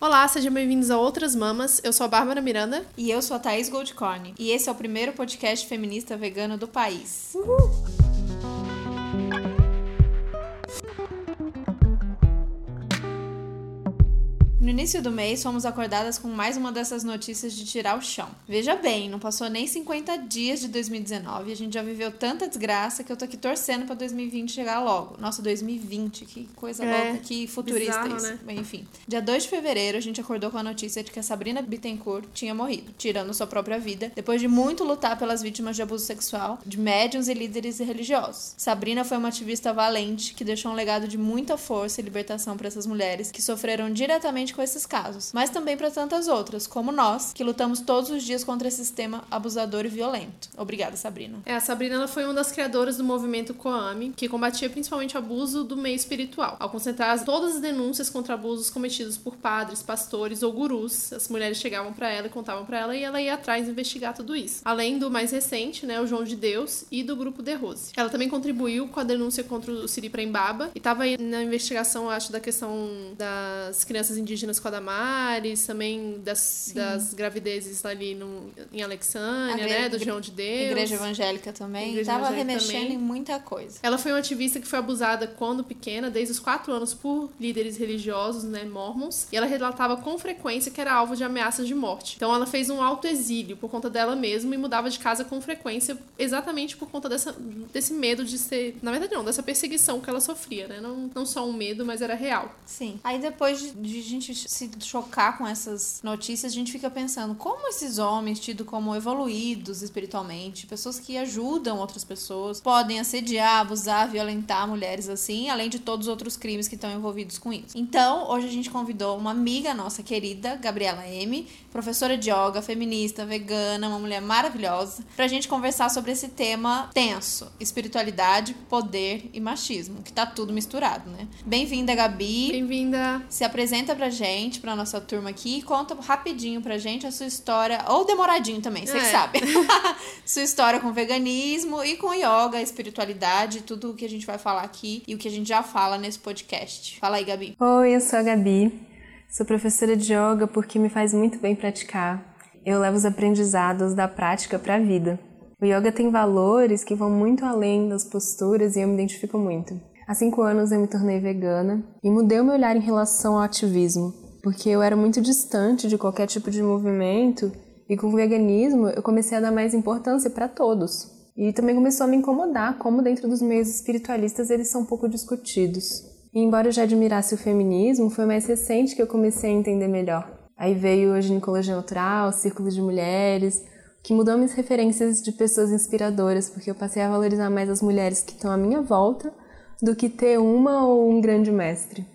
Olá, sejam bem-vindos a Outras Mamas. Eu sou a Bárbara Miranda. E eu sou a Thaís Goldcorn. E esse é o primeiro podcast feminista vegano do país. Uhul! No início do mês, fomos acordadas com mais uma dessas notícias de tirar o chão. Veja bem, não passou nem 50 dias de 2019 e a gente já viveu tanta desgraça que eu tô aqui torcendo pra 2020 chegar logo. Nossa, 2020, que coisa é, louca, que futurista bizarro, isso. Né? Enfim. Dia 2 de fevereiro, a gente acordou com a notícia de que a Sabrina Bittencourt tinha morrido, tirando sua própria vida, depois de muito lutar pelas vítimas de abuso sexual, de médiums e líderes religiosos. Sabrina foi uma ativista valente que deixou um legado de muita força e libertação para essas mulheres que sofreram diretamente com esses casos, mas também para tantas outras, como nós, que lutamos todos os dias contra esse sistema abusador e violento. Obrigada, Sabrina. É, a Sabrina ela foi uma das criadoras do movimento Coame, que combatia principalmente o abuso do meio espiritual. Ao concentrar todas as denúncias contra abusos cometidos por padres, pastores ou gurus, as mulheres chegavam para ela e contavam para ela e ela ia atrás investigar tudo isso. Além do mais recente, né, o João de Deus e do grupo The Rose. Ela também contribuiu com a denúncia contra o Siri Prembaba e estava na investigação, acho, da questão das crianças indígenas com a Damares, também das, das gravidezes ali no, em Alexânia, né? Do João de Deus. Igreja Evangélica também. Igreja Tava evangélica remexendo também. em muita coisa. Ela foi uma ativista que foi abusada quando pequena, desde os quatro anos, por líderes religiosos, né? Mormons. E ela relatava com frequência que era alvo de ameaças de morte. Então ela fez um autoexílio por conta dela mesma e mudava de casa com frequência, exatamente por conta dessa, desse medo de ser. Na verdade, não, dessa perseguição que ela sofria, né? Não, não só um medo, mas era real. Sim. Aí depois de, de gente se chocar com essas notícias, a gente fica pensando como esses homens, tidos como evoluídos espiritualmente, pessoas que ajudam outras pessoas, podem assediar, abusar, violentar mulheres assim, além de todos os outros crimes que estão envolvidos com isso. Então, hoje a gente convidou uma amiga nossa querida, Gabriela M, professora de yoga, feminista, vegana, uma mulher maravilhosa, pra gente conversar sobre esse tema tenso: espiritualidade, poder e machismo, que tá tudo misturado, né? Bem-vinda, Gabi. Bem-vinda. Se apresenta pra gente, pra nossa turma aqui, e conta rapidinho pra gente a sua história, ou demoradinho também, você é. que sabe. sua história com veganismo e com yoga, espiritualidade, tudo o que a gente vai falar aqui e o que a gente já fala nesse podcast. Fala aí, Gabi. Oi, eu sou a Gabi. Sou professora de yoga porque me faz muito bem praticar. Eu levo os aprendizados da prática para a vida. O yoga tem valores que vão muito além das posturas e eu me identifico muito. Há cinco anos eu me tornei vegana e mudei o meu olhar em relação ao ativismo, porque eu era muito distante de qualquer tipo de movimento e com o veganismo eu comecei a dar mais importância para todos. E também começou a me incomodar como dentro dos meios espiritualistas eles são pouco discutidos. E embora eu já admirasse o feminismo, foi mais recente que eu comecei a entender melhor. Aí veio a ginecologia natural, o círculo de mulheres, que mudou minhas referências de pessoas inspiradoras, porque eu passei a valorizar mais as mulheres que estão à minha volta do que ter uma ou um grande mestre.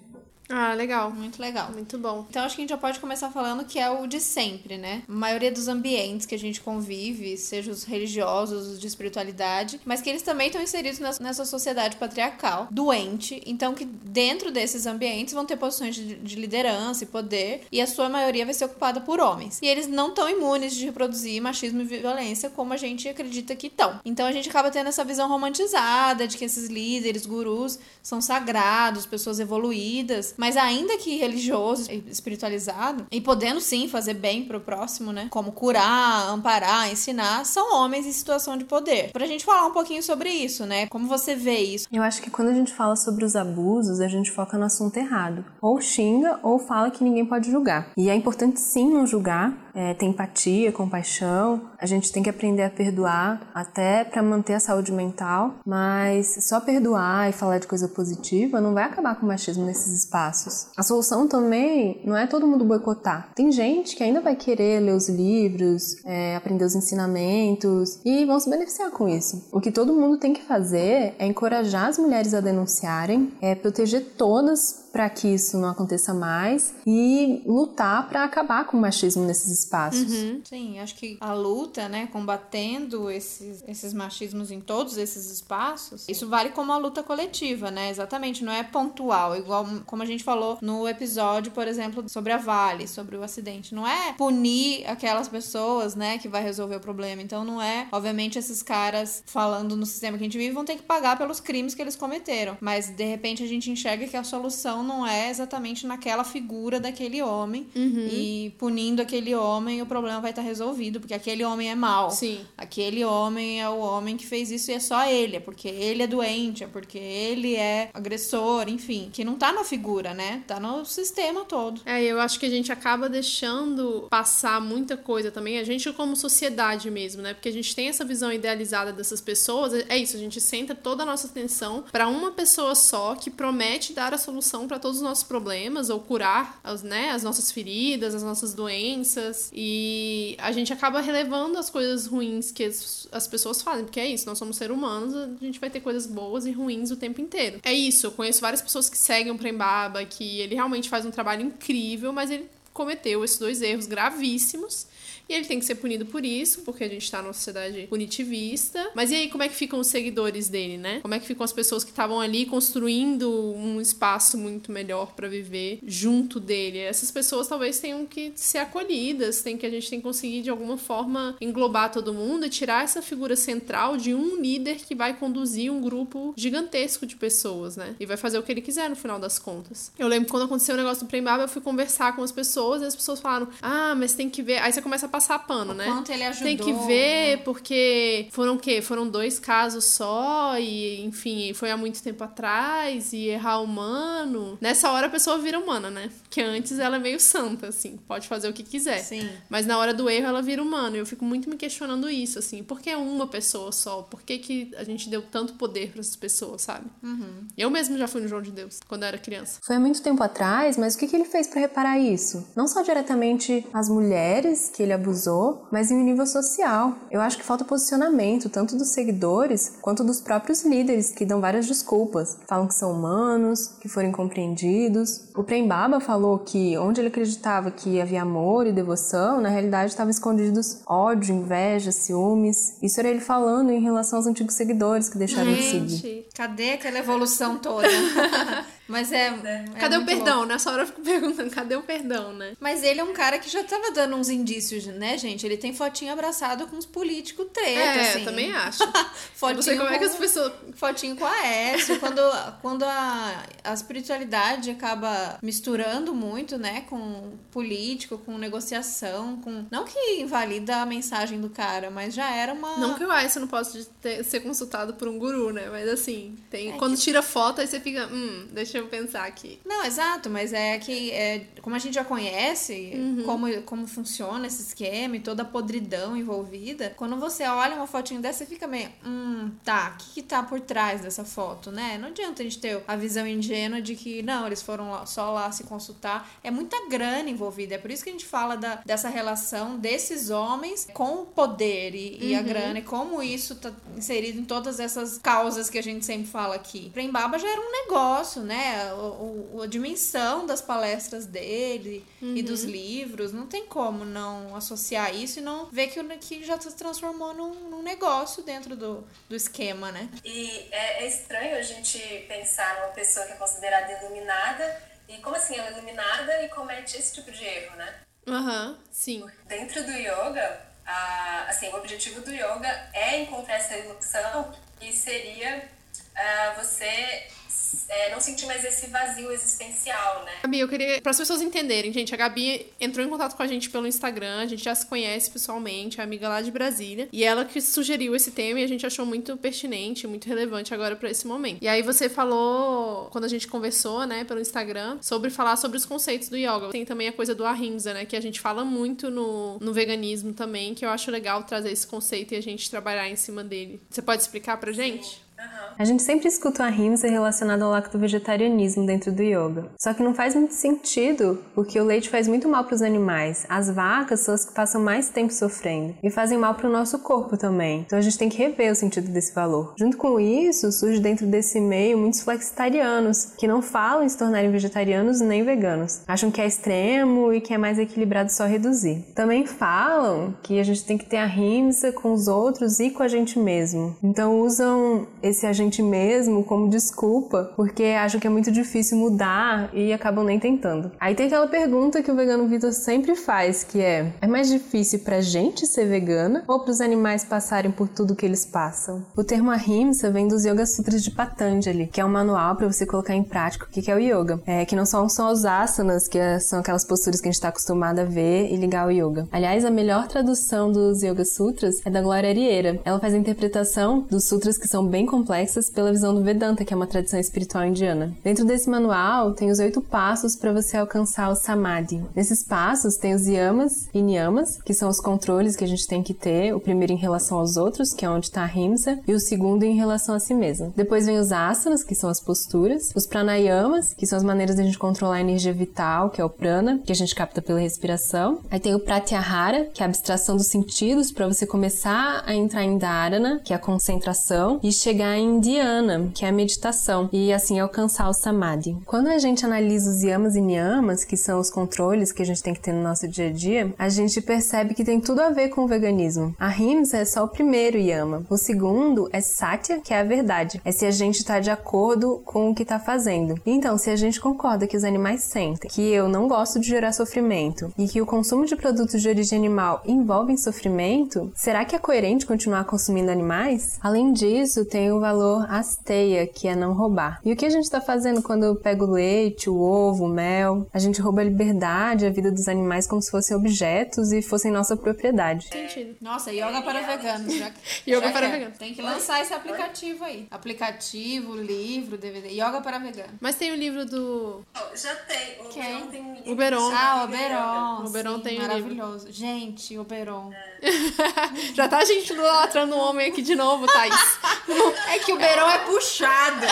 Ah, legal. Muito legal. Muito bom. Então acho que a gente já pode começar falando que é o de sempre, né? A maioria dos ambientes que a gente convive, seja os religiosos, os de espiritualidade, mas que eles também estão inseridos nessa sociedade patriarcal, doente. Então que dentro desses ambientes vão ter posições de, de liderança e poder, e a sua maioria vai ser ocupada por homens. E eles não estão imunes de reproduzir machismo e violência como a gente acredita que estão. Então a gente acaba tendo essa visão romantizada de que esses líderes, gurus, são sagrados, pessoas evoluídas mas ainda que religioso, espiritualizado, e podendo sim fazer bem pro próximo, né? Como curar, amparar, ensinar, são homens em situação de poder. Pra gente falar um pouquinho sobre isso, né? Como você vê isso? Eu acho que quando a gente fala sobre os abusos, a gente foca no assunto errado. Ou xinga ou fala que ninguém pode julgar. E é importante sim não julgar, é, ter empatia, compaixão. A gente tem que aprender a perdoar, até para manter a saúde mental. Mas só perdoar e falar de coisa positiva não vai acabar com o machismo nesses espaços. A solução também não é todo mundo boicotar. Tem gente que ainda vai querer ler os livros, é, aprender os ensinamentos e vão se beneficiar com isso. O que todo mundo tem que fazer é encorajar as mulheres a denunciarem, é proteger todas para que isso não aconteça mais e lutar para acabar com o machismo nesses espaços. Uhum. Sim, acho que a luta, né, combatendo esses, esses machismos em todos esses espaços, isso vale como uma luta coletiva, né? Exatamente, não é pontual, igual como a gente falou no episódio, por exemplo, sobre a Vale, sobre o acidente. Não é punir aquelas pessoas, né, que vai resolver o problema. Então não é, obviamente, esses caras falando no sistema que a gente vive vão ter que pagar pelos crimes que eles cometeram, mas de repente a gente enxerga que a solução não é exatamente naquela figura daquele homem e punindo aquele homem o problema vai estar resolvido, porque aquele homem é mau. Sim. Aquele homem é o homem que fez isso e é só ele, é porque ele é doente, é porque ele é agressor, enfim, que não tá na figura, né? Tá no sistema todo. É, eu acho que a gente acaba deixando passar muita coisa também, a gente como sociedade mesmo, né? Porque a gente tem essa visão idealizada dessas pessoas, é isso, a gente senta toda a nossa atenção pra uma pessoa só que promete dar a solução pra todos os nossos problemas ou curar as, né, as nossas feridas, as nossas doenças e a gente acaba relevando as coisas ruins que as, as pessoas fazem, porque é isso, nós somos seres humanos, a gente vai ter coisas boas e ruins o tempo inteiro. É isso, eu conheço várias pessoas que seguem o Prembaba, que ele realmente faz um trabalho incrível, mas ele cometeu esses dois erros gravíssimos e ele tem que ser punido por isso, porque a gente tá numa sociedade punitivista. Mas e aí, como é que ficam os seguidores dele, né? Como é que ficam as pessoas que estavam ali construindo um espaço muito melhor para viver junto dele? Essas pessoas talvez tenham que ser acolhidas, tem que a gente tem que conseguir de alguma forma englobar todo mundo e tirar essa figura central de um líder que vai conduzir um grupo gigantesco de pessoas, né? E vai fazer o que ele quiser no final das contas. Eu lembro quando aconteceu o negócio do Prembaba, eu fui conversar com as pessoas e as pessoas falaram: "Ah, mas tem que ver". Aí você começa a passar pano, O né? quanto ele ajudou, Tem que ver, né? porque foram o quê? Foram dois casos só, e enfim, foi há muito tempo atrás, e errar humano. Nessa hora a pessoa vira humana, né? Porque antes ela é meio santa, assim, pode fazer o que quiser. Sim. Mas na hora do erro ela vira humana. E eu fico muito me questionando isso, assim. Por que uma pessoa só? Por que, que a gente deu tanto poder pra essas pessoas, sabe? Uhum. Eu mesmo já fui no João de Deus, quando eu era criança. Foi há muito tempo atrás, mas o que, que ele fez para reparar isso? Não só diretamente as mulheres que ele abusou, mas em um nível social. Eu acho que falta posicionamento, tanto dos seguidores quanto dos próprios líderes, que dão várias desculpas. Falam que são humanos, que foram incompreendidos. O Prembaba falou que onde ele acreditava que havia amor e devoção, na realidade estavam escondidos ódio, inveja, ciúmes. Isso era ele falando em relação aos antigos seguidores que deixaram de seguir. Gente, Cadê aquela evolução toda? Mas é. é cadê o muito perdão? louco. Nessa hora eu fico perguntando, cadê o perdão, né? Mas ele é um cara que já tava dando uns indícios, né, gente? Ele tem fotinho abraçado com os políticos treta, É, assim. eu também acho. Eu fotinho não sei como é que com- as pessoas. Fotinho com a Aécio. quando quando a, a espiritualidade acaba misturando muito, né, com político, com negociação, com. Não que invalida a mensagem do cara, mas já era uma. Não que o Ice não possa ter- ser consultado por um guru, né? Mas assim, tem, É quando que- tira foto, aí você fica, hum, deixa eu pensar aqui. Não, exato, mas é que é, como a gente já conhece Uhum. como, como funciona esse esquema e toda a podridão envolvida, quando você olha uma fotinho dessa, você fica meio, hum, tá, o que, que tá por trás dessa foto, né? Não adianta a gente ter a visão ingênua de que, não, eles foram lá- só lá se consultar. É muita grana envolvida, é por isso que a gente fala da, dessa relação desses homens com o poder e, e a grana, e como isso tá inserido em todas essas causas que a gente sempre fala aqui. Prembaba já era um negócio, né? O, o- a dimensão das palestras dele e dos livros, não tem como não associar isso e não ver que, o- que já se transformou num, num negócio dentro do, do esquema, né? E é, é estranho a gente pensar numa pessoa que é considerada iluminada e como assim ela é iluminada e comete esse tipo de erro, né? Aham, sim. Dentro do yoga, a- assim, o objetivo do yoga é encontrar essa ilusão e seria ah, você é, não sentir mais esse vazio existencial, né? Gabi, eu queria. Para as pessoas entenderem, gente, a Gabi entrou em contato com a gente pelo Instagram, a gente já se conhece pessoalmente, é amiga lá de Brasília. E ela que sugeriu esse tema e a gente achou muito pertinente, muito relevante agora para esse momento. E aí você falou, quando a gente conversou, né, pelo Instagram, sobre falar sobre os conceitos do yoga. Tem também a coisa do ahimsa, né, que a gente fala muito no, no veganismo também, que eu acho legal trazer esse conceito e a gente trabalhar em cima dele. Você pode explicar pra gente? A gente sempre escuta o ahimsa relacionado ao lacto-vegetarianismo dentro do yoga. Só que não faz muito sentido, porque o leite faz muito mal para os animais. As vacas são as que passam mais tempo sofrendo e fazem mal para o nosso corpo também. Então a gente tem que rever o sentido desse valor. Junto com isso, surge dentro desse meio muitos flexitarianos que não falam em se tornarem vegetarianos nem veganos. Acham que é extremo e que é mais equilibrado só reduzir. Também falam que a gente tem que ter ahimsa com os outros e com a gente mesmo. Então usam esse gente mesmo como desculpa, porque acham que é muito difícil mudar e acabam nem tentando. Aí tem aquela pergunta que o vegano Vitor sempre faz, que é: é mais difícil pra gente ser vegana ou pros animais passarem por tudo que eles passam? O termo ahimsa vem dos Yoga Sutras de Patanjali, que é um manual para você colocar em prática o que é o yoga. É, que não são só os asanas, que é, são aquelas posturas que a gente está acostumado a ver e ligar ao yoga. Aliás, a melhor tradução dos Yoga Sutras é da Glória Arieira. Ela faz a interpretação dos sutras que são bem complexas pela visão do Vedanta, que é uma tradição espiritual indiana. Dentro desse manual tem os oito passos para você alcançar o samadhi. Nesses passos tem os yamas e niyamas, que são os controles que a gente tem que ter, o primeiro em relação aos outros, que é onde está a rimsa, e o segundo em relação a si mesmo. Depois vem os asanas, que são as posturas, os pranayamas, que são as maneiras de a gente controlar a energia vital, que é o prana, que a gente capta pela respiração. Aí tem o pratyahara, que é a abstração dos sentidos para você começar a entrar em dharana, que é a concentração, e chegar em dhyana, que é a meditação, e assim alcançar o samadhi. Quando a gente analisa os yamas e niyamas, que são os controles que a gente tem que ter no nosso dia a dia, a gente percebe que tem tudo a ver com o veganismo. A rimsa é só o primeiro yama. O segundo é satya, que é a verdade. É se a gente está de acordo com o que está fazendo. Então, se a gente concorda que os animais sentem, que eu não gosto de gerar sofrimento e que o consumo de produtos de origem animal envolve sofrimento, será que é coerente continuar consumindo animais? Além disso, tem o valor asteia, que é não roubar. E o que a gente está fazendo quando eu pego o leite, o ovo, o mel? A gente rouba a liberdade, a vida dos animais como se fossem objetos e fossem nossa propriedade. Sentido. Nossa, yoga para veganos. Já, Yoga já para quer. veganos. Tem que lançar esse aplicativo aí. Aplicativo, livro, DVD. Yoga para veganos. Mas tem o livro do Oh, Já tem. O Quem? Tem um livro Oberon. de Ah, yoga. Oberon. Oberon sim, tem um livro. Maravilhoso. Gente, Oberon. Já tá a gente idolatrando o homem aqui de novo, Thaís. É que o Oberon é puxado.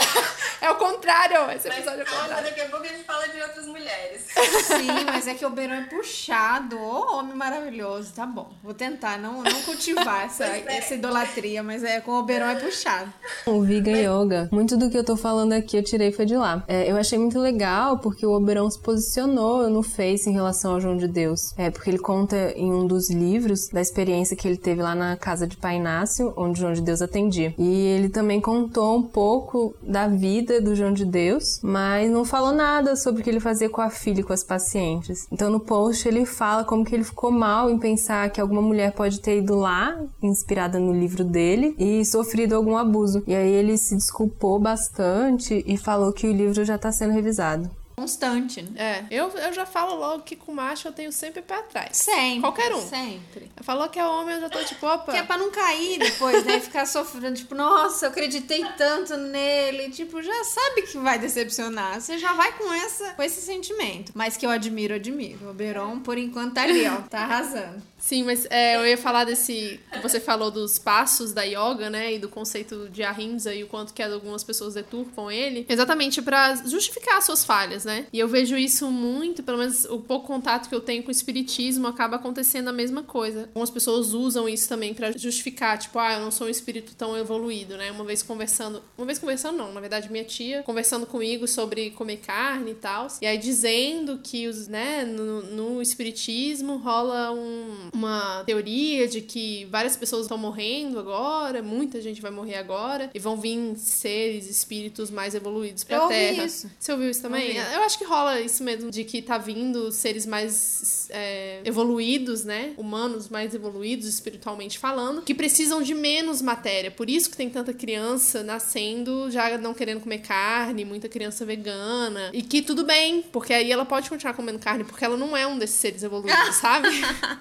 É o contrário. Esse Mas episódio é calma, contrário. daqui a pouco a gente fala de outras mulheres. Sim, mas é que o Oberon é puxado. Ô, homem maravilhoso. Tá bom. Vou tentar não, não cultivar essa, é. essa idolatria, mas é com o Oberon é puxado. O Vegan Yoga, muito do que eu tô falando aqui eu tirei foi de lá. É, eu achei muito legal porque o Oberon se posicionou no Face em relação ao João de Deus. É, porque ele conta em um dos livros da experiência que ele teve lá na casa de Pai Inácio, onde o João de Deus atendia. E ele também contou um pouco da vida do João de Deus, mas não falou nada sobre o que ele fazia com a filha e com as pacientes. Então no post ele fala como que ele ficou mal em pensar que alguma mulher pode ter ido lá, inspirada no livro dele, e sofrido algum abuso. E aí ele se desculpou bastante e falou que o livro já tá sendo revisado. Constante, né? É, eu, eu já falo logo que com macho eu tenho sempre pé atrás. Sempre. Qualquer um. Sempre. Falou que é homem, eu já tô tipo, opa. Que é pra não cair depois, né? Ficar sofrendo, tipo, nossa, eu acreditei tanto nele. Tipo, já sabe que vai decepcionar. Você já vai com, essa, com esse sentimento. Mas que eu admiro, admiro. O Oberon, por enquanto, tá ali, ó. Tá arrasando. Sim, mas é, eu ia falar desse. Você falou dos passos da yoga, né? E do conceito de ahimsa e o quanto que algumas pessoas deturpam ele. Exatamente pra justificar as suas falhas, né? E eu vejo isso muito, pelo menos o pouco contato que eu tenho com o espiritismo acaba acontecendo a mesma coisa. Algumas pessoas usam isso também pra justificar, tipo, ah, eu não sou um espírito tão evoluído, né? Uma vez conversando. Uma vez conversando, não, na verdade, minha tia conversando comigo sobre comer carne e tal. E aí dizendo que os, né, no, no espiritismo rola um, uma teoria de que várias pessoas estão morrendo agora, muita gente vai morrer agora, e vão vir seres, espíritos mais evoluídos pra Eu ouvi Terra. isso. Você ouviu isso também? Ouvi. Eu acho que rola isso mesmo, de que tá vindo seres mais é, evoluídos, né? Humanos mais evoluídos, espiritualmente falando, que precisam de menos matéria. Por isso que tem tanta criança nascendo já não querendo comer carne, muita criança vegana. E que tudo bem, porque aí ela pode continuar comendo carne, porque ela não é um desses seres evoluídos, sabe?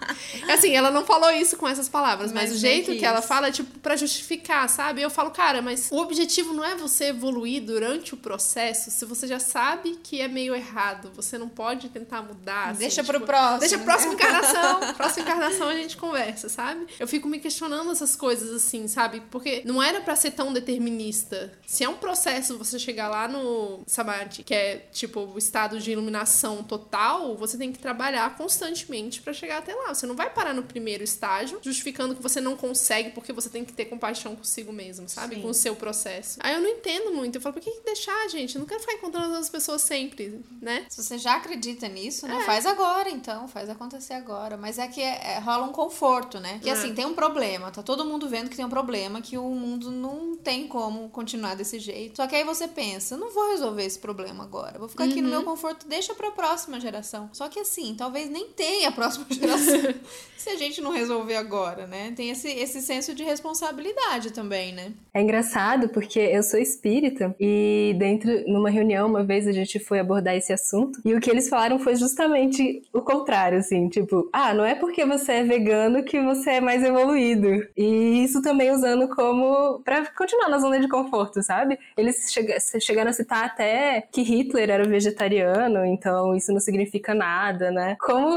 assim, ela não falou isso com essas palavras, mas, Mas o jeito que, que ela fala é tipo pra justificar, sabe? Eu falo, cara, mas o objetivo não é você evoluir durante o processo se você já sabe que é meio errado. Você não pode tentar mudar. assim, Deixa tipo, pro próximo. Deixa a próxima encarnação. próxima encarnação a gente conversa, sabe? Eu fico me questionando essas coisas assim, sabe? Porque não era pra ser tão determinista. Se é um processo você chegar lá no Samadhi, que é tipo o estado de iluminação total, você tem que trabalhar constantemente pra chegar até lá. Você não vai parar no primeiro estágio, justificando que você não consegue porque você tem que ter compaixão consigo mesmo, sabe? Sim. Com o seu processo. Aí eu não entendo muito. Eu falo, por que deixar, gente? Eu não quero ficar encontrando as pessoas sempre. né? Se você já acredita nisso, né? É. Faz agora, então. Faz acontecer agora. Mas é que é, é, rola um conforto, né? Que é. assim, tem um problema. Tá todo mundo vendo que tem um problema, que o mundo não tem como continuar desse jeito. Só que aí você pensa, não vou resolver esse problema agora. Vou ficar aqui uhum. no meu uhum. conforto, deixa pra próxima geração. Só que assim, talvez nem tenha a próxima geração. Se a gente não resolver agora, né? Tem esse, esse senso de responsabilidade também, né? É engraçado porque eu sou espírita e dentro, numa reunião, uma vez a gente foi abordar esse assunto e o que eles falaram foi justamente o contrário, assim, tipo, ah, não é porque você é vegano que você é mais evoluído. E isso também usando como para continuar na zona de conforto, sabe? Eles chegaram a citar até que Hitler era vegetariano, então isso não significa nada, né? Como,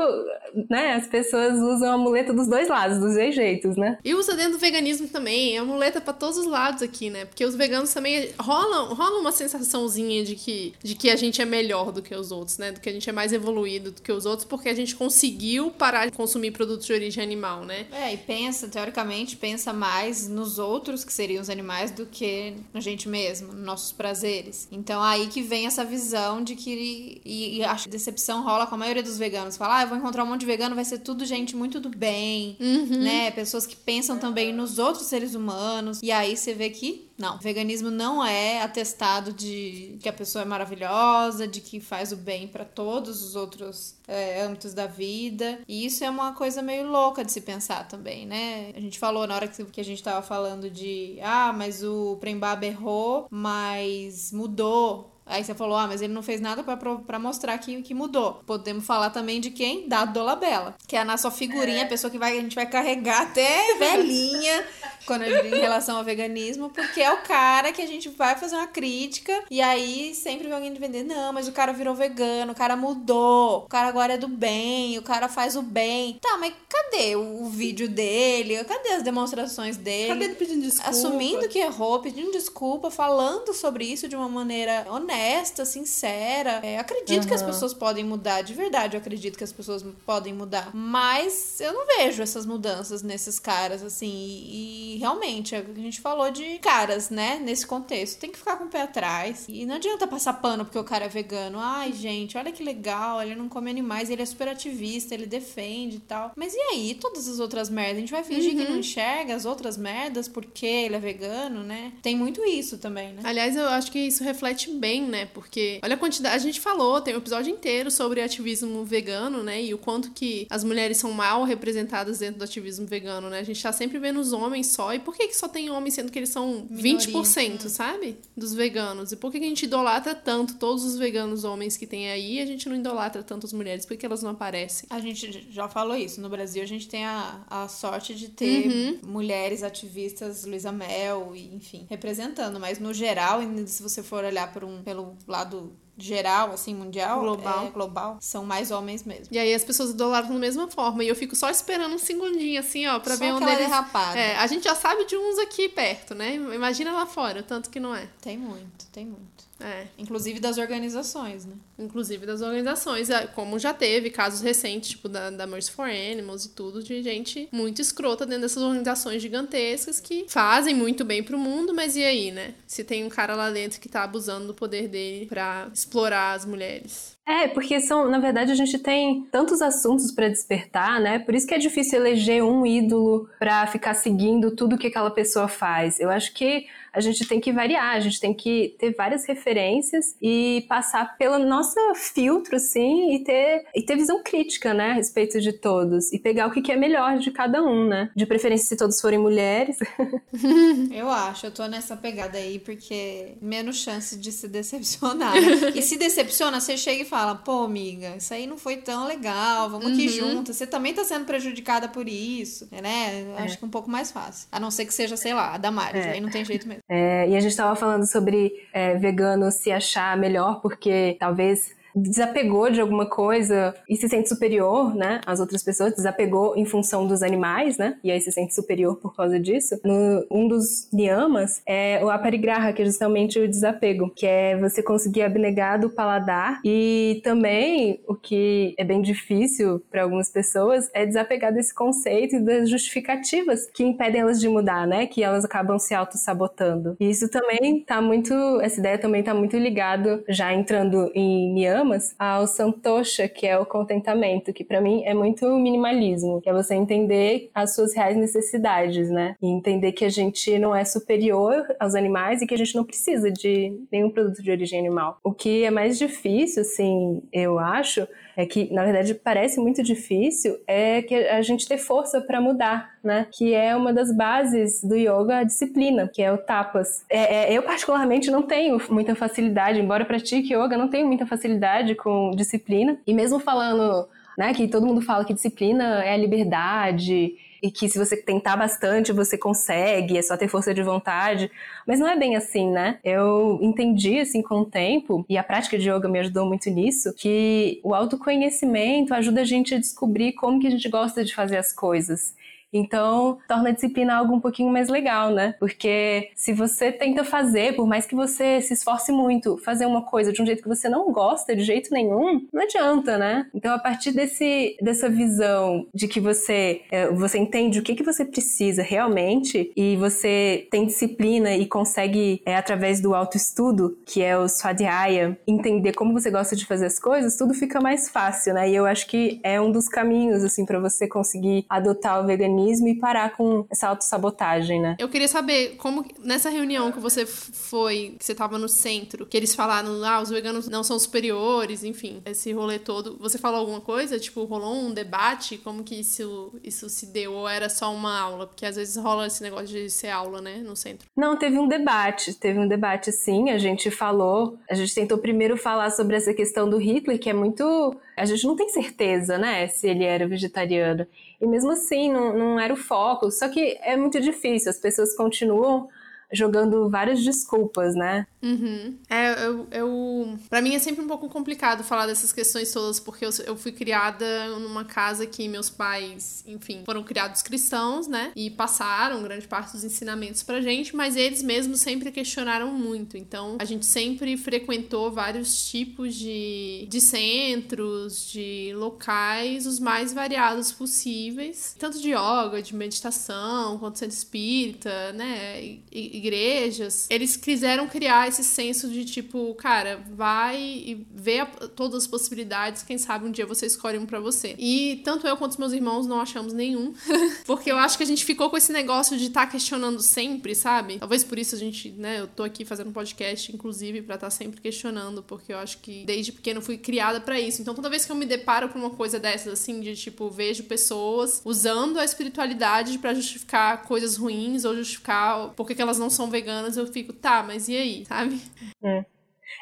né, as pessoas usam a muleta dos dois lados, dos dois jeitos, né? E usa dentro do veganismo também, é a muleta para todos os lados aqui, né? Porque os veganos também rolam, rola uma sensaçãozinha de que, de que a gente é melhor do que os outros, né? Do que a gente é mais evoluído do que os outros, porque a gente conseguiu parar de consumir produtos de origem animal, né? É, e pensa, teoricamente, pensa mais nos outros, que seriam os animais, do que na gente mesmo, nos nossos prazeres. Então aí que vem essa visão de que. E, e acho que decepção rola com a maioria dos veganos. Fala, ah, eu vou encontrar um monte de vegano, vai ser tudo gente muito do bem, uhum. né? Pessoas que pensam também nos outros seres humanos. E aí você vê que não, veganismo não é atestado de que a pessoa é maravilhosa, de que faz o bem para todos os outros é, âmbitos da vida. E isso é uma coisa meio louca de se pensar também, né? A gente falou na hora que a gente tava falando de ah, mas o Prembaba errou, mas mudou Aí você falou, ah, mas ele não fez nada para mostrar que, que mudou. Podemos falar também de quem? Da Dolabella, que é a nossa figurinha, é. a pessoa que vai, a gente vai carregar até velhinha quando em relação ao veganismo, porque é o cara que a gente vai fazer uma crítica e aí sempre vem alguém defender, não, mas o cara virou vegano, o cara mudou, o cara agora é do bem, o cara faz o bem. Tá, mas cadê o, o vídeo dele? Cadê as demonstrações dele? Cadê ele pedindo desculpa? Assumindo que errou, pedindo desculpa, falando sobre isso de uma maneira honesta honesta, sincera. É, acredito uhum. que as pessoas podem mudar, de verdade, eu acredito que as pessoas podem mudar. Mas eu não vejo essas mudanças nesses caras, assim. E, e realmente, a gente falou de caras, né, nesse contexto. Tem que ficar com o pé atrás. E não adianta passar pano porque o cara é vegano. Ai, gente, olha que legal, ele não come animais, ele é super ativista, ele defende e tal. Mas e aí, todas as outras merdas? A gente vai fingir uhum. que não uhum. enxerga as outras merdas porque ele é vegano, né? Tem muito isso também, né? Aliás, eu acho que isso reflete bem né? Porque olha a quantidade. A gente falou, tem um episódio inteiro sobre ativismo vegano, né? E o quanto que as mulheres são mal representadas dentro do ativismo vegano, né? A gente tá sempre vendo os homens só. E por que, que só tem homens, sendo que eles são Minoria, 20%, né? sabe? Dos veganos. E por que, que a gente idolatra tanto todos os veganos homens que tem aí e a gente não idolatra tanto as mulheres? Por que elas não aparecem? A gente já falou isso. No Brasil, a gente tem a, a sorte de ter uhum. mulheres ativistas, Luísa Mel, enfim, representando. Mas no geral, se você for olhar por um, pelo lado geral, assim, mundial, global. É, global, são mais homens mesmo. E aí as pessoas idolatram da mesma forma. E eu fico só esperando um segundinho, assim, ó, pra só ver onde eles... derrapada. É, a gente já sabe de uns aqui perto, né? Imagina lá fora, tanto que não é. Tem muito, tem muito. É. Inclusive das organizações, né? Inclusive das organizações, é, como já teve casos recentes, tipo da, da Mercy for Animals e tudo, de gente muito escrota dentro dessas organizações gigantescas que fazem muito bem pro mundo, mas e aí, né? Se tem um cara lá dentro que tá abusando do poder dele pra explorar as mulheres. É, porque são, na verdade, a gente tem tantos assuntos para despertar, né? Por isso que é difícil eleger um ídolo para ficar seguindo tudo que aquela pessoa faz. Eu acho que a gente tem que variar, a gente tem que ter várias referências e passar pelo nosso filtro, assim, e ter, e ter visão crítica, né, a respeito de todos. E pegar o que é melhor de cada um, né? De preferência se todos forem mulheres. eu acho, eu tô nessa pegada aí, porque menos chance de se decepcionar. Né? E se decepciona, você chega e fala, pô, amiga, isso aí não foi tão legal, vamos aqui uhum. juntas. Você também tá sendo prejudicada por isso, né? É. Acho que é um pouco mais fácil. A não ser que seja, sei lá, a Damares, é. aí não tem jeito mesmo. É, e a gente estava falando sobre é, vegano se achar melhor porque talvez desapegou de alguma coisa e se sente superior, né, às outras pessoas, desapegou em função dos animais, né, e aí se sente superior por causa disso. No, um dos niyamas é o aparigraha, que é justamente o desapego, que é você conseguir abnegar do paladar e também o que é bem difícil para algumas pessoas é desapegar desse conceito e das justificativas que impedem elas de mudar, né, que elas acabam se auto-sabotando. E isso também tá muito, essa ideia também tá muito ligado, já entrando em ao santosha, que é o contentamento, que para mim é muito minimalismo, que é você entender as suas reais necessidades, né? E entender que a gente não é superior aos animais e que a gente não precisa de nenhum produto de origem animal. O que é mais difícil, assim, eu acho, é que na verdade parece muito difícil, é que a gente ter força para mudar, né? Que é uma das bases do yoga, a disciplina, que é o tapas. É, é, eu particularmente não tenho muita facilidade, embora pratique yoga, não tenho muita facilidade com disciplina. E mesmo falando, né, que todo mundo fala que disciplina é a liberdade e que se você tentar bastante você consegue, é só ter força de vontade. Mas não é bem assim, né? Eu entendi, assim, com o tempo, e a prática de yoga me ajudou muito nisso, que o autoconhecimento ajuda a gente a descobrir como que a gente gosta de fazer as coisas. Então, torna a disciplina algo um pouquinho mais legal, né? Porque se você tenta fazer, por mais que você se esforce muito, fazer uma coisa de um jeito que você não gosta de jeito nenhum, não adianta, né? Então, a partir desse, dessa visão de que você, é, você entende o que, que você precisa realmente e você tem disciplina e consegue, é, através do autoestudo, que é o Swadhyaya, entender como você gosta de fazer as coisas, tudo fica mais fácil, né? E eu acho que é um dos caminhos, assim, para você conseguir adotar o veganismo e parar com essa autossabotagem, né? Eu queria saber como nessa reunião que você foi, que você tava no centro, que eles falaram, ah, os veganos não são superiores, enfim, esse rolê todo. Você falou alguma coisa? Tipo, rolou um debate? Como que isso, isso se deu? Ou era só uma aula? Porque às vezes rola esse negócio de ser aula, né, no centro. Não, teve um debate. Teve um debate, sim. A gente falou, a gente tentou primeiro falar sobre essa questão do Hitler, que é muito. A gente não tem certeza, né, se ele era vegetariano. E mesmo assim, não, não era o foco. Só que é muito difícil, as pessoas continuam jogando várias desculpas, né? Uhum. É, eu, eu. Pra mim é sempre um pouco complicado falar dessas questões todas, porque eu, eu fui criada numa casa que meus pais, enfim, foram criados cristãos, né? E passaram grande parte dos ensinamentos pra gente, mas eles mesmos sempre questionaram muito. Então, a gente sempre frequentou vários tipos de, de centros, de locais, os mais variados possíveis, tanto de yoga, de meditação, quanto centro espírita, né? E, igrejas, eles quiseram criar esse senso de tipo, cara, vai e vê a, todas as possibilidades, quem sabe um dia você escolhe um para você. E tanto eu quanto os meus irmãos não achamos nenhum, porque eu acho que a gente ficou com esse negócio de estar tá questionando sempre, sabe? Talvez por isso a gente, né, eu tô aqui fazendo um podcast, inclusive, para estar tá sempre questionando, porque eu acho que desde pequeno fui criada para isso. Então toda vez que eu me deparo com uma coisa dessas, assim, de tipo, vejo pessoas usando a espiritualidade para justificar coisas ruins ou justificar porque que elas não não são veganas, eu fico, tá, mas e aí, sabe? É.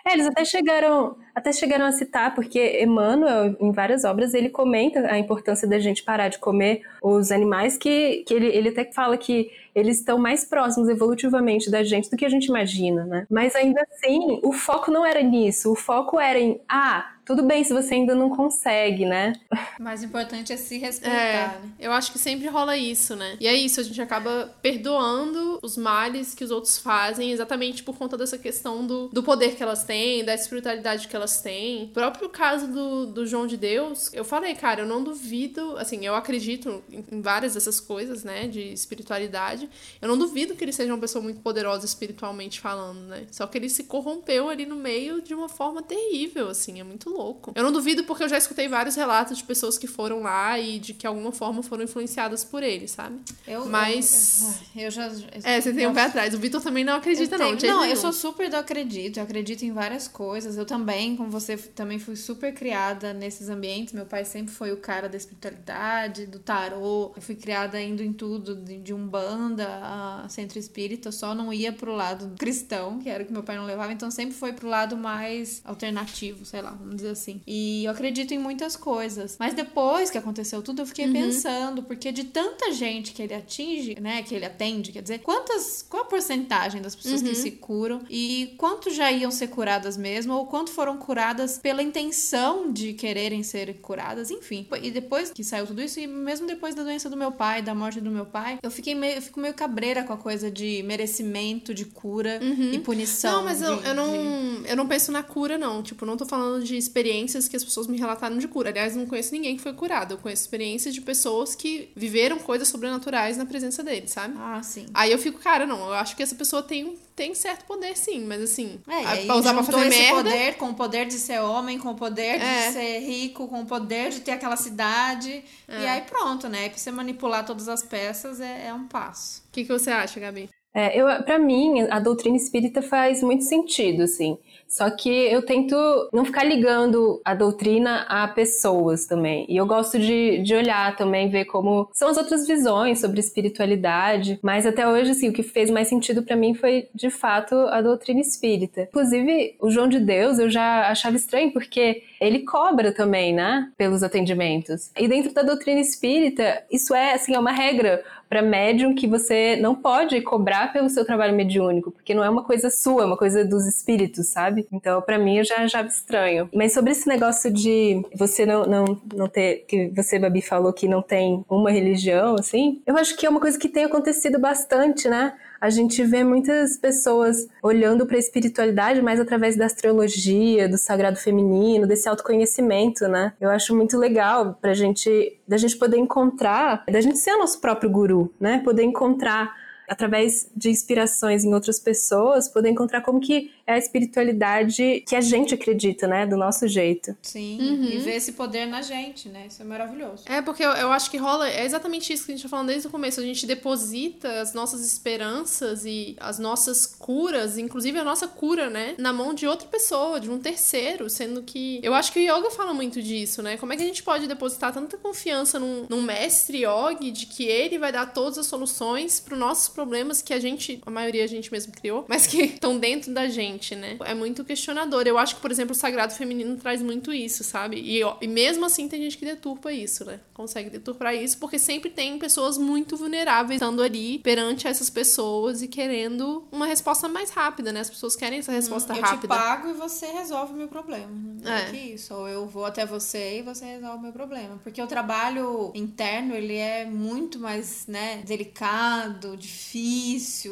É, eles até chegaram, até chegaram a citar, porque Emmanuel, em várias obras, ele comenta a importância da gente parar de comer os animais, que, que ele, ele até fala que eles estão mais próximos evolutivamente da gente do que a gente imagina, né? Mas ainda assim, o foco não era nisso, o foco era em, ah, tudo bem se você ainda não consegue, né? O mais importante é se respeitar, é, né? Eu acho que sempre rola isso, né? E é isso, a gente acaba perdoando os males que os outros fazem exatamente por conta dessa questão do, do poder que elas têm, da espiritualidade que elas têm. O próprio caso do, do João de Deus, eu falei, cara, eu não duvido, assim, eu acredito em, em várias dessas coisas, né, de espiritualidade. Eu não duvido que ele seja uma pessoa muito poderosa espiritualmente falando, né? Só que ele se corrompeu ali no meio de uma forma terrível, assim, é muito louco. Eu não duvido porque eu já escutei vários relatos de pessoas que foram lá e de que alguma forma foram influenciadas por ele, sabe? Eu, Mas. Eu, eu já. é, você tem um pé atrás. O Vitor também não acredita, não. Tenho, não, eu sou super do acredito. Eu acredito em várias coisas. Eu também, como você, também fui super criada nesses ambientes. Meu pai sempre foi o cara da espiritualidade, do tarô. Eu fui criada indo em tudo, de, de Umbanda a centro espírita. Eu só não ia pro lado cristão, que era o que meu pai não levava. Então sempre foi pro lado mais alternativo, sei lá, vamos dizer dizer assim. E eu acredito em muitas coisas. Mas depois que aconteceu tudo, eu fiquei uhum. pensando, porque de tanta gente que ele atinge, né, que ele atende, quer dizer, quantas, qual a porcentagem das pessoas uhum. que se curam e quanto já iam ser curadas mesmo, ou quanto foram curadas pela intenção de quererem ser curadas, enfim. E depois que saiu tudo isso, e mesmo depois da doença do meu pai, da morte do meu pai, eu fiquei meio, eu fico meio cabreira com a coisa de merecimento, de cura uhum. e punição. Não, mas de, eu, eu não, de... eu não penso na cura, não. Tipo, não tô falando de experiências que as pessoas me relataram de cura. Aliás, não conheço ninguém que foi curado. Eu conheço experiências de pessoas que viveram coisas sobrenaturais na presença deles, sabe? Ah, sim. Aí eu fico, cara, não, eu acho que essa pessoa tem, tem certo poder, sim, mas assim. É, pra usar pra fazer esse merda. poder com o poder de ser homem, com o poder de é. ser rico, com o poder de ter aquela cidade. É. E aí pronto, né? E pra você manipular todas as peças é, é um passo. O que, que você acha, Gabi? É, eu, para mim, a doutrina espírita faz muito sentido, assim. Só que eu tento não ficar ligando a doutrina a pessoas também. E eu gosto de, de olhar também, ver como são as outras visões sobre espiritualidade. Mas até hoje, assim, o que fez mais sentido para mim foi, de fato, a doutrina espírita. Inclusive, o João de Deus eu já achava estranho, porque ele cobra também, né, pelos atendimentos. E dentro da doutrina espírita, isso é, assim, é uma regra para médium que você não pode cobrar pelo seu trabalho mediúnico, porque não é uma coisa sua, é uma coisa dos espíritos, sabe? Então, para mim, eu já já estranho. Mas sobre esse negócio de você não, não, não ter, que você, Babi, falou que não tem uma religião, assim, eu acho que é uma coisa que tem acontecido bastante, né? A gente vê muitas pessoas olhando para a espiritualidade mais através da astrologia, do sagrado feminino, desse autoconhecimento, né? Eu acho muito legal pra gente, da gente poder encontrar, da gente ser o nosso próprio guru, né? Poder encontrar através de inspirações em outras pessoas, poder encontrar como que é a espiritualidade que a gente acredita, né? Do nosso jeito. Sim, uhum. e ver esse poder na gente, né? Isso é maravilhoso. É, porque eu, eu acho que rola, é exatamente isso que a gente tá falando desde o começo. A gente deposita as nossas esperanças e as nossas curas, inclusive a nossa cura, né? Na mão de outra pessoa, de um terceiro, sendo que. Eu acho que o yoga fala muito disso, né? Como é que a gente pode depositar tanta confiança num, num mestre yogi de que ele vai dar todas as soluções para os nossos problemas que a gente, a maioria a gente mesmo criou, mas que estão dentro da gente né? É muito questionador. Eu acho que, por exemplo, o sagrado feminino traz muito isso, sabe? E, ó, e mesmo assim tem gente que deturpa isso, né? Consegue deturpar isso porque sempre tem pessoas muito vulneráveis estando ali perante essas pessoas e querendo uma resposta mais rápida, né? As pessoas querem essa resposta hum, eu rápida. Eu te pago e você resolve o meu problema. É. é que isso. Ou eu vou até você e você resolve o meu problema. Porque o trabalho interno, ele é muito mais, né, delicado, difícil,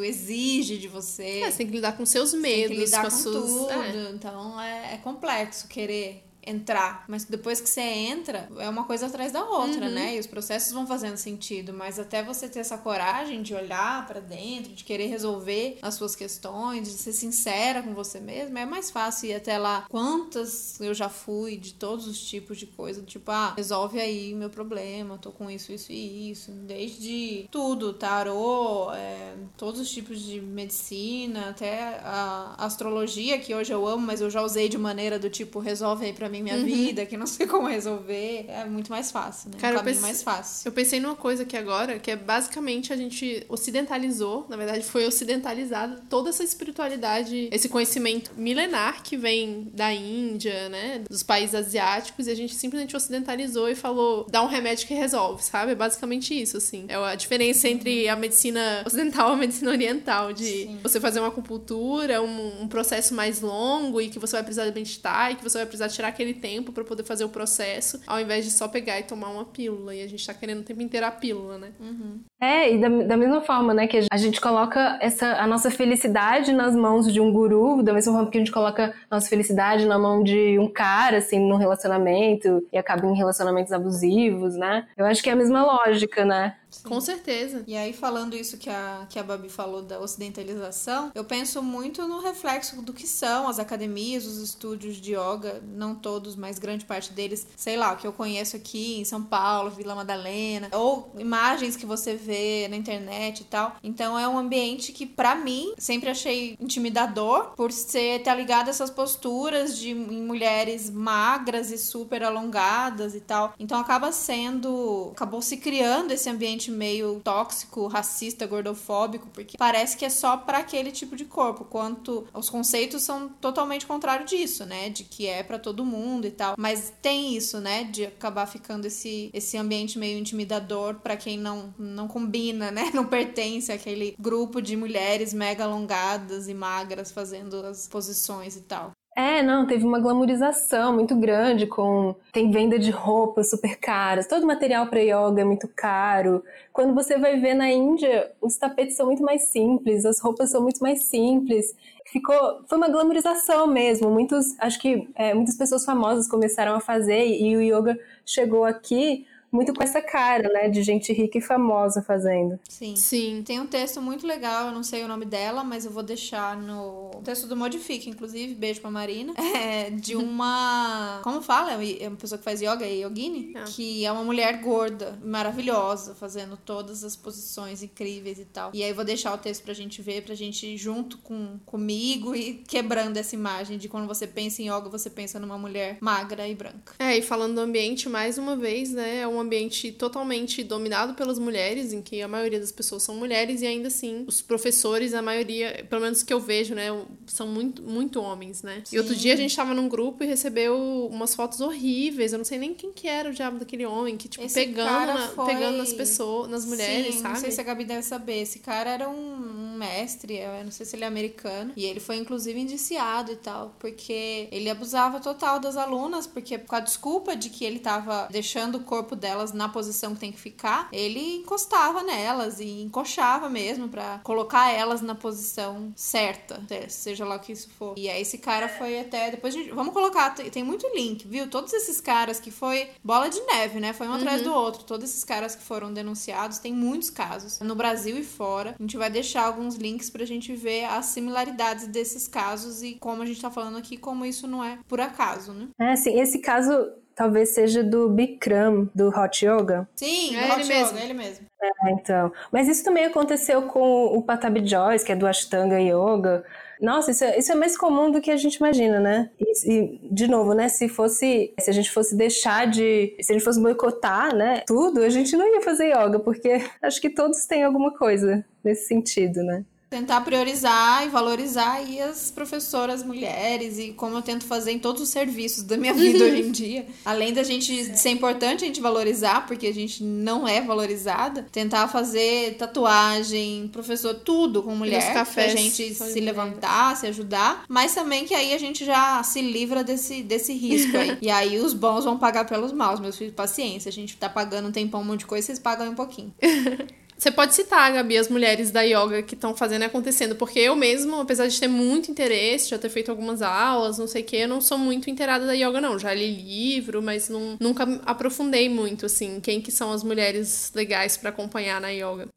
exige de você. É, você tem que lidar com seus medos, lidar com, com suas... tudo. É. Então é, é complexo querer entrar. Mas depois que você entra, é uma coisa atrás da outra, uhum. né? E os processos vão fazendo sentido. Mas até você ter essa coragem de olhar para dentro, de querer resolver as suas questões, de ser sincera com você mesma, é mais fácil ir até lá. Quantas eu já fui de todos os tipos de coisa, tipo, ah, resolve aí meu problema, tô com isso, isso e isso. Desde tudo, tarô, é, todos os tipos de medicina, até a astrologia, que hoje eu amo, mas eu já usei de maneira do tipo, resolve aí pra mim minha uhum. vida, que não sei como resolver, é muito mais fácil, né? Cara, um caminho pensei, mais fácil. Eu pensei numa coisa aqui agora, que é basicamente a gente ocidentalizou, na verdade foi ocidentalizado toda essa espiritualidade, esse conhecimento milenar que vem da Índia, né, dos países asiáticos, e a gente simplesmente ocidentalizou e falou, dá um remédio que resolve, sabe? É basicamente isso, assim. É a diferença entre a medicina ocidental e a medicina oriental, de Sim. você fazer uma acupuntura, um, um processo mais longo e que você vai precisar meditar e que você vai precisar tirar aquele tempo para poder fazer o processo, ao invés de só pegar e tomar uma pílula. E a gente tá querendo o tempo inteiro a pílula, né? Uhum. É, e da, da mesma forma, né, que a gente coloca essa, a nossa felicidade nas mãos de um guru, da mesma forma que a gente coloca a nossa felicidade na mão de um cara, assim, num relacionamento, e acaba em relacionamentos abusivos, né? Eu acho que é a mesma lógica, né? Sim. Com certeza. E aí, falando isso que a, que a Babi falou da ocidentalização, eu penso muito no reflexo do que são as academias, os estúdios de yoga, não todos, mas grande parte deles, sei lá, o que eu conheço aqui em São Paulo, Vila Madalena, ou imagens que você vê na internet e tal. Então é um ambiente que, para mim, sempre achei intimidador por ser estar tá ligado a essas posturas de mulheres magras e super alongadas e tal. Então acaba sendo, acabou se criando esse ambiente ambiente meio tóxico, racista, gordofóbico, porque parece que é só para aquele tipo de corpo, quanto os conceitos são totalmente contrário disso, né? De que é para todo mundo e tal. Mas tem isso, né? De acabar ficando esse, esse ambiente meio intimidador para quem não, não combina, né? Não pertence àquele grupo de mulheres mega alongadas e magras fazendo as posições e tal. É, não, teve uma glamorização muito grande com tem venda de roupas super caras, todo material para yoga é muito caro. Quando você vai ver na Índia, os tapetes são muito mais simples, as roupas são muito mais simples. Ficou, foi uma glamorização mesmo. Muitos, acho que é, muitas pessoas famosas começaram a fazer e o yoga chegou aqui muito com essa cara, né, de gente rica e famosa fazendo. Sim. Sim. Tem um texto muito legal, eu não sei o nome dela, mas eu vou deixar no o texto do Modifica, inclusive, beijo pra Marina, é de uma, como fala? É uma pessoa que faz yoga, é yogini, É. que é uma mulher gorda, maravilhosa, fazendo todas as posições incríveis e tal. E aí eu vou deixar o texto pra gente ver, pra gente ir junto com comigo e quebrando essa imagem de quando você pensa em yoga, você pensa numa mulher magra e branca. É, e falando do ambiente, mais uma vez, né, é um ambiente totalmente dominado pelas mulheres, em que a maioria das pessoas são mulheres, e ainda assim, os professores, a maioria, pelo menos que eu vejo, né, são muito, muito homens, né? E outro Sim. dia a gente tava num grupo e recebeu umas fotos horríveis, eu não sei nem quem que era o diabo daquele homem, que, tipo, Esse pegando, na- foi- pegando nas pessoas, nas mulheres, Sim, sabe? Não sei se a Gabi deve saber. Esse cara era um, mestre, eu não sei se ele é americano. E ele foi, inclusive, indiciado e tal. Porque ele abusava total das alunas, porque com a desculpa de que ele tava deixando o corpo delas na posição que tem que ficar, ele encostava nelas e encoxava mesmo pra colocar elas na posição certa, se- seja lá o que isso for. E aí esse cara foi até. Depois a gente. Vamos colocar, tem, muito link, viu? Todos esses caras que foi bola de neve, né? Foi um atrás do outro. Todos esses caras que foram denunciados, tem muitos casos no Brasil e fora. A gente vai deixar alguns links pra gente ver as similaridades desses casos e como a gente tá falando aqui, como isso não é por acaso, né? É, assim, esse caso talvez seja do Bikram, do Hot Yoga. Sim, É ele Yoga, mesmo. é ele mesmo. É, então. Mas isso também aconteceu com o Patabi Joyce, que é do Ashtanga Yoga. Nossa, isso é, isso é mais comum do que a gente imagina, né? E, e, de novo, né? Se fosse, se a gente fosse deixar de, se a gente fosse boicotar, né? Tudo, a gente não ia fazer yoga, porque acho que todos têm alguma coisa nesse sentido, né? Tentar priorizar e valorizar aí as professoras mulheres e como eu tento fazer em todos os serviços da minha vida hoje em dia. Além da gente ser importante a gente valorizar, porque a gente não é valorizada, tentar fazer tatuagem, professor, tudo com mulher, pra cafés gente só se levantar, se ajudar, mas também que aí a gente já se livra desse, desse risco aí. e aí os bons vão pagar pelos maus, meus filhos, paciência, a gente tá pagando um tempão um monte de coisa, vocês pagam um pouquinho. Você pode citar, Gabi, as mulheres da yoga que estão fazendo e acontecendo, porque eu mesmo, apesar de ter muito interesse, já ter feito algumas aulas, não sei o que, eu não sou muito inteirada da yoga, não. Já li livro, mas não, nunca aprofundei muito, assim, quem que são as mulheres legais pra acompanhar na yoga.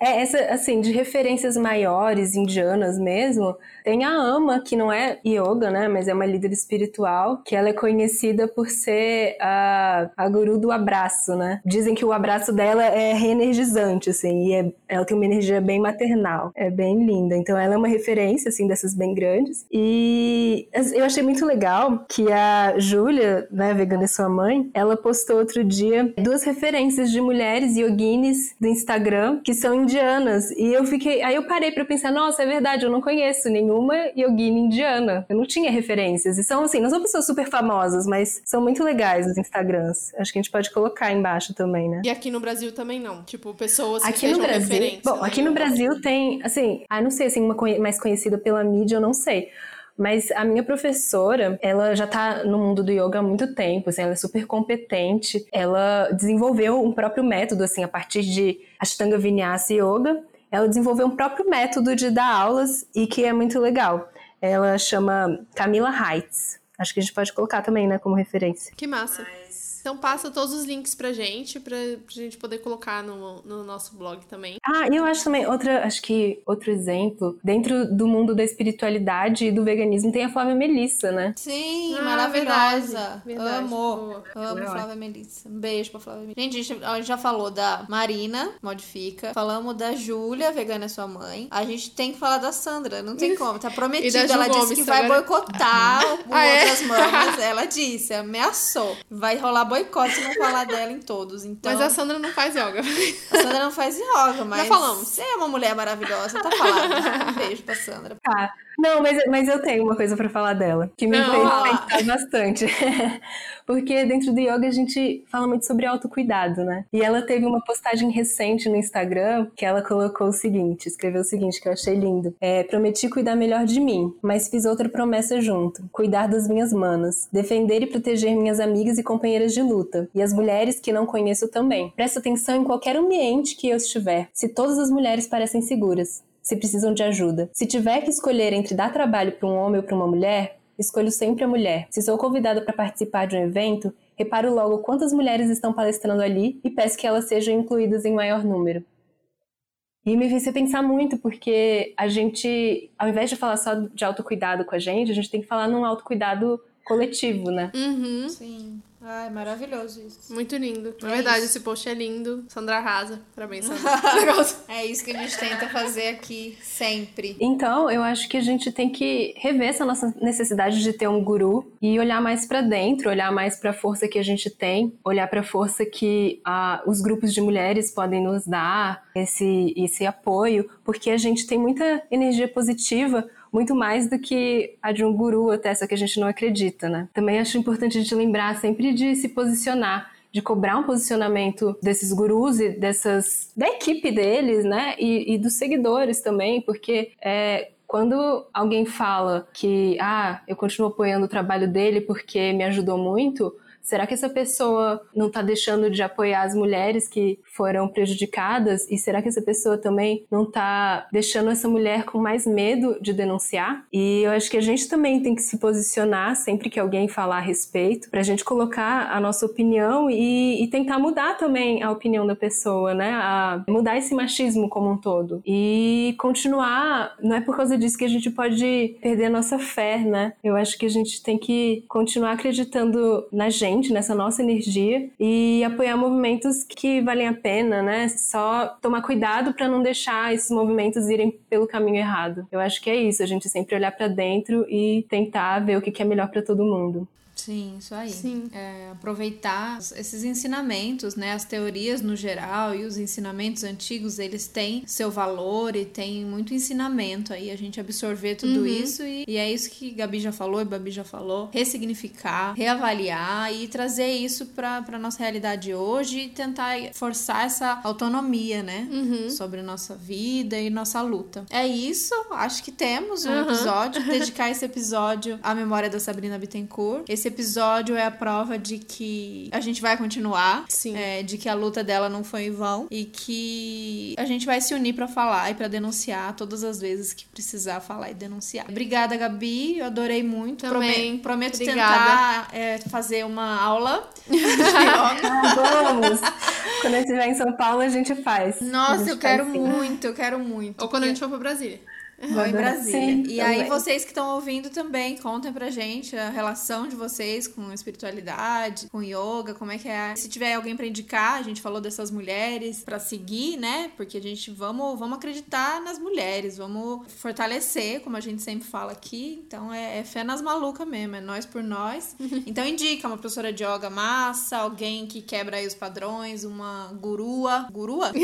É, essa, assim, de referências maiores, indianas mesmo, tem a Ama, que não é yoga, né, mas é uma líder espiritual, que ela é conhecida por ser a, a guru do abraço, né? Dizem que o abraço dela é reenergizante, assim, e é- ela tem uma energia bem maternal, é bem linda. Então ela é uma referência, assim, dessas bem grandes. E eu achei muito legal que a Júlia, né, vegana é sua mãe, ela postou outro dia duas referências de mulheres yoginis do Instagram que são indianas. E eu fiquei, aí eu parei pra pensar, nossa, é verdade, eu não conheço nenhuma yogini indiana. Eu não tinha referências. E são assim, não são pessoas super famosas, mas são muito legais os Instagrams. Acho que a gente pode colocar embaixo também, né? E aqui no Brasil também não. Tipo, pessoas que Aqui no sejam Brasil, referência. bom, aqui no. Brasil tem, assim, ah, não sei, assim, uma mais conhecida pela mídia, eu não sei. Mas a minha professora, ela já tá no mundo do yoga há muito tempo, assim, ela é super competente. Ela desenvolveu um próprio método, assim, a partir de Ashtanga Vinyasa Yoga. Ela desenvolveu um próprio método de dar aulas e que é muito legal. Ela chama Camila Heights. Acho que a gente pode colocar também, né, como referência. Que massa. Mas Então passa todos os links pra gente, pra, pra gente poder colocar no, no nosso blog também. Ah, e eu acho também, outra, acho que outro exemplo, dentro do mundo da espiritualidade e do veganismo tem a Flávia Melissa, né? Sim, Ah, maravilhosa. verdade, verdade, Amo. boa. Amo é Flávia Melissa. Um beijo pra Flávia Melissa. Gente, a gente, já falou da Marina, modifica. Falamos da Júlia, vegana é sua mãe. A gente tem que falar da Sandra, não tem como. Tá prometido. Ela disse Gomes que vai agora. boicotar o Ah, é? Outras Mamas. Ela disse, ameaçou. Vai rolar boicote se não falar dela em todos. Então, Mas a Sandra não faz yoga. a Sandra não faz yoga, mas falamos. você é uma mulher maravilhosa, tá falando. Um beijo pra Sandra. Tá. Não, mas, mas eu tenho uma coisa pra falar dela, que me Não, fez pensar bastante. Porque dentro do yoga a gente fala muito sobre autocuidado, né? E ela teve uma postagem recente no Instagram que ela colocou o seguinte, escreveu o seguinte, que eu achei lindo. É, prometi cuidar melhor de mim, mas fiz outra promessa junto. Cuidar das minhas manas. Defender e proteger minhas amigas e companheiras de luta. E as mulheres que não conheço também. Presta atenção em qualquer ambiente que eu estiver. Se todas as mulheres parecem seguras. Se precisam de ajuda. Se tiver que escolher entre dar trabalho para um homem ou para uma mulher, escolho sempre a mulher. Se sou convidada para participar de um evento, reparo logo quantas mulheres estão palestrando ali e peço que elas sejam incluídas em maior número. E me fez pensar muito, porque a gente, ao invés de falar só de autocuidado com a gente, a gente tem que falar num autocuidado coletivo, né? Uhum. Sim. Ai, maravilhoso isso. Muito lindo. Na É verdade, isso. esse post é lindo. Sandra arrasa. Parabéns, Sandra. É isso que a gente tenta fazer aqui sempre. Então, eu acho que a gente tem que rever essa nossa necessidade de ter um guru e olhar mais pra dentro, olhar mais pra força que a gente tem, olhar pra força que ah, os grupos de mulheres podem nos dar, esse, esse apoio, porque a gente tem muita energia positiva, muito mais do que a de um guru, até só que a gente não acredita, né? Também acho importante a gente lembrar sempre de se posicionar de cobrar um posicionamento desses gurus e dessas da equipe deles, né? E, e dos seguidores também, porque é, quando alguém fala que ah, eu continuo apoiando o trabalho dele porque me ajudou muito, será que essa pessoa não está deixando de apoiar as mulheres que foram prejudicadas? E será que essa pessoa também não está deixando essa mulher com mais medo de denunciar? E eu acho que a gente também tem que se posicionar sempre que alguém falar a respeito, para a gente colocar a nossa opinião e, e tentar mudar também a opinião da pessoa, né? A mudar esse machismo como um todo. E continuar, não é por causa disso que a gente pode perder a nossa fé, né? Eu acho que a gente tem que continuar acreditando na gente, nessa nossa energia e apoiar movimentos que valem a pena, né? Só tomar cuidado para não deixar esses movimentos irem pelo caminho errado. Eu acho que é isso, a gente sempre olhar para dentro e tentar ver o que é melhor para todo mundo. Sim, isso aí. Sim. É, aproveitar esses ensinamentos, né? As teorias no geral e os ensinamentos antigos, eles têm seu valor e tem muito ensinamento aí. A gente absorver tudo isso e, e é isso que Gabi já falou e Babi já falou. Ressignificar, reavaliar e trazer isso pra, pra nossa realidade hoje e tentar forçar essa autonomia, né? Sobre nossa vida e nossa luta. É isso. Acho que temos um Uhum. episódio. Dedicar esse episódio à memória da Sabrina Bittencourt. Esse episódio é a prova de que a gente vai continuar. Sim. é, de que a luta dela não foi em vão. E que a gente vai se unir pra falar e pra denunciar todas as vezes que precisar falar e denunciar. Obrigada, Gabi. Eu adorei muito. Também. Prome- Prometo Obrigada. tentar é, fazer uma aula. Ah, vamos! Quando eu estiver em São Paulo, a gente faz. A Nossa, gente eu quero sim. muito, eu quero muito. Ou quando a gente for pra Brasília. Ou em Brasília. Sim, e aí, também. vocês que estão ouvindo também, contem pra gente a relação de vocês com espiritualidade, com yoga, como é que é. Se tiver alguém pra indicar, a gente falou dessas mulheres pra seguir, né? Porque a gente vamos, vamos acreditar nas mulheres, vamos fortalecer, como a gente sempre fala aqui. Então é, é fé nas malucas mesmo, é nós por nós. Então indica uma professora de yoga massa, alguém que quebra aí os padrões, uma gurua. Gurua?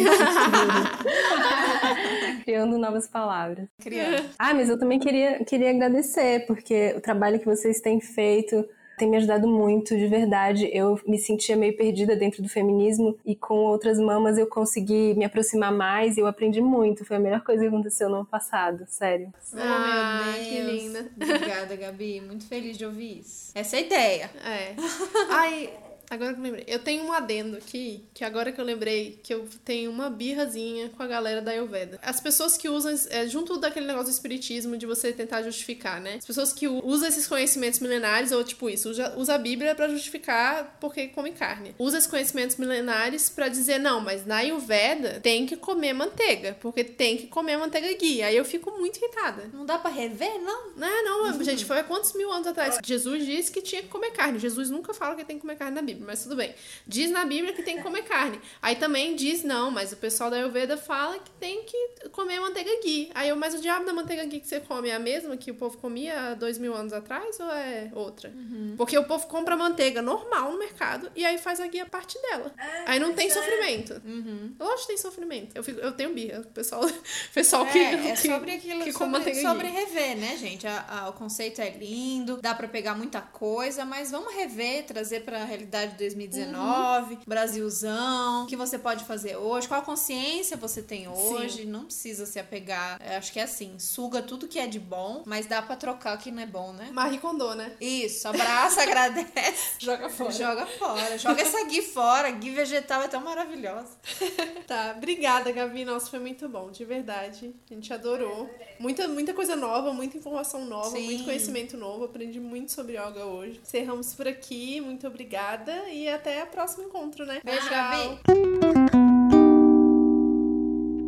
Criando novas palavras. Criança. Ah, mas eu também queria, queria agradecer, porque o trabalho que vocês têm feito tem me ajudado muito, de verdade. Eu me sentia meio perdida dentro do feminismo e com outras mamas eu consegui me aproximar mais e eu aprendi muito. Foi a melhor coisa que aconteceu no ano passado, sério. Ah, oh, meu que Deus. linda. Obrigada, Gabi. Muito feliz de ouvir isso. Essa é a ideia. É. Ai, agora que eu lembrei. Eu tenho um adendo aqui, que agora que eu lembrei que eu tenho uma birrazinha com a galera da Ayurveda. As pessoas que usam, é, junto daquele negócio do espiritismo de você tentar justificar, né? As pessoas que usam esses conhecimentos milenares, ou tipo isso, usa, usa a Bíblia pra justificar porque come carne. Usa esses conhecimentos milenares pra dizer, não, mas na Ayurveda tem que comer manteiga, porque tem que comer manteiga ghee. Aí eu fico muito irritada. Não dá pra rever, não? Não, não, gente, foi há quantos mil anos atrás? Jesus disse que tinha que comer carne. Jesus nunca fala que tem que comer carne na Bíblia. Bíblia, mas tudo bem. Diz na Bíblia que tem que comer carne. Aí também diz não, mas o pessoal da Ayurveda fala que tem que comer manteiga ghee. Aí eu, mas o diabo da manteiga ghee que você come é a mesma que o povo comia há dois mil anos atrás ou é outra? Uhum. Porque o povo compra manteiga normal no mercado e aí faz a ghee a parte dela. É, aí não tem é. sofrimento. Uhum. Lógico que tem sofrimento. Eu, fico, eu tenho birra. O pessoal, o pessoal que, É, é que, sobre aquilo, que come sobre, sobre rever, né, gente? A- a- o conceito é lindo, dá pra pegar muita coisa, mas vamos rever, trazer pra realidade de 2019, Uhum. Brasilzão, o que você pode fazer hoje, qual consciência você tem hoje, não precisa se apegar. Eu acho que é assim, suga tudo que é de bom, mas dá pra trocar o que não é bom, né? Marie Kondo, né? Isso, abraça, agradece. Joga fora. Joga fora. Joga essa gui fora. Gui vegetal é tão maravilhosa. Tá, obrigada, Gabi. Nossa, foi muito bom, de verdade. A gente adorou. Muita, muita coisa nova, muita informação nova, Sim. muito conhecimento novo. Aprendi muito sobre yoga hoje. Encerramos por aqui. Muito obrigada e até o próximo encontro, né? Beijo. Gabi.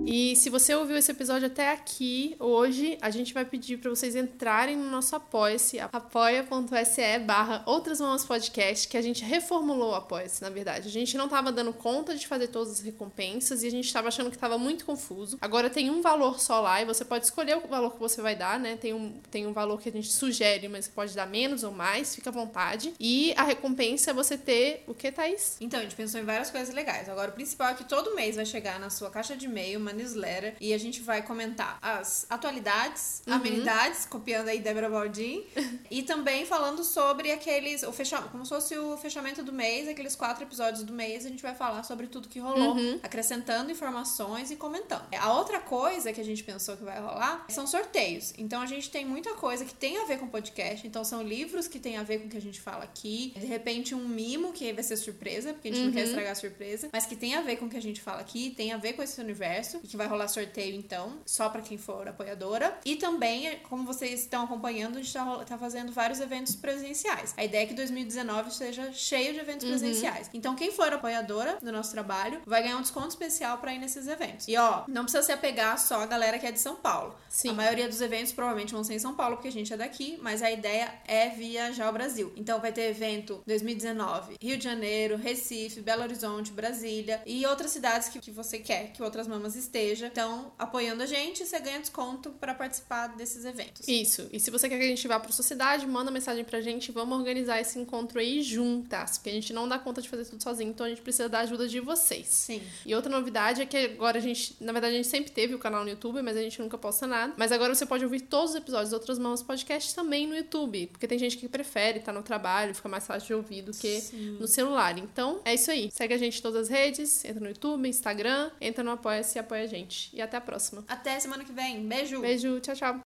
E se você ouviu esse episódio até aqui, hoje a gente vai pedir para vocês entrarem no nosso Apoia-se, apoia.se barra Outras Mamas Podcast, que a gente reformulou o Apoia-se, na verdade. A gente não tava dando conta de fazer todas as recompensas e a gente tava achando que tava muito confuso. Agora tem um valor só lá e você pode escolher o valor que você vai dar, né? Tem um, tem um valor que a gente sugere, mas você pode dar menos ou mais, fica à vontade. E a recompensa é você ter o que, Thaís? Então, a gente pensou em várias coisas legais. Agora, o principal é que todo mês vai chegar na sua caixa de e-mail newsletter e a gente vai comentar as atualidades, amenidades, copiando aí Débora Baldin, e também falando sobre aqueles, o fechamento, como se fosse o fechamento do mês, aqueles quatro episódios do mês, a gente vai falar sobre tudo que rolou, acrescentando informações e comentando. A outra coisa que a gente pensou que vai rolar são sorteios. Então, a gente tem muita coisa que tem a ver com podcast, então são livros que tem a ver com o que a gente fala aqui, de repente um mimo, que vai ser surpresa, porque a gente não quer estragar a surpresa, mas que tem a ver com o que a gente fala aqui, tem a ver com esse universo, e que vai rolar sorteio então, só pra quem for apoiadora. E também, como vocês estão acompanhando, a gente tá, tá fazendo vários eventos presenciais. A ideia é que 2019 seja cheio de eventos presenciais. Então, quem for apoiadora do nosso trabalho vai ganhar um desconto especial pra ir nesses eventos. E ó, não precisa se apegar só a galera que é de São Paulo. Sim. A maioria dos eventos provavelmente vão ser em São Paulo, porque a gente é daqui, mas a ideia é viajar ao Brasil. Então vai ter evento 2019, Rio de Janeiro, Recife, Belo Horizonte, Brasília e outras cidades que, que você quer que outras mamas esteja. Então, apoiando a gente, você ganha desconto para participar desses eventos. Isso. E se você quer que a gente vá pra sociedade, manda mensagem pra gente. Vamos organizar esse encontro aí juntas. Porque a gente não dá conta de fazer tudo sozinho, então a gente precisa da ajuda de vocês. Sim. E outra novidade é que agora a gente, na verdade, a gente sempre teve o canal no YouTube, mas a gente nunca posta nada. Mas agora você pode ouvir todos os episódios de Outras Mãos Podcast também no YouTube. Porque tem gente que prefere estar no trabalho, fica mais fácil de ouvir do que no celular. Então, é isso aí. Segue a gente em todas as redes, entra no YouTube, Instagram, entra no Apoia-se e apoia a gente. E até a próxima. Até semana que vem. Beijo! Beijo, tchau, tchau.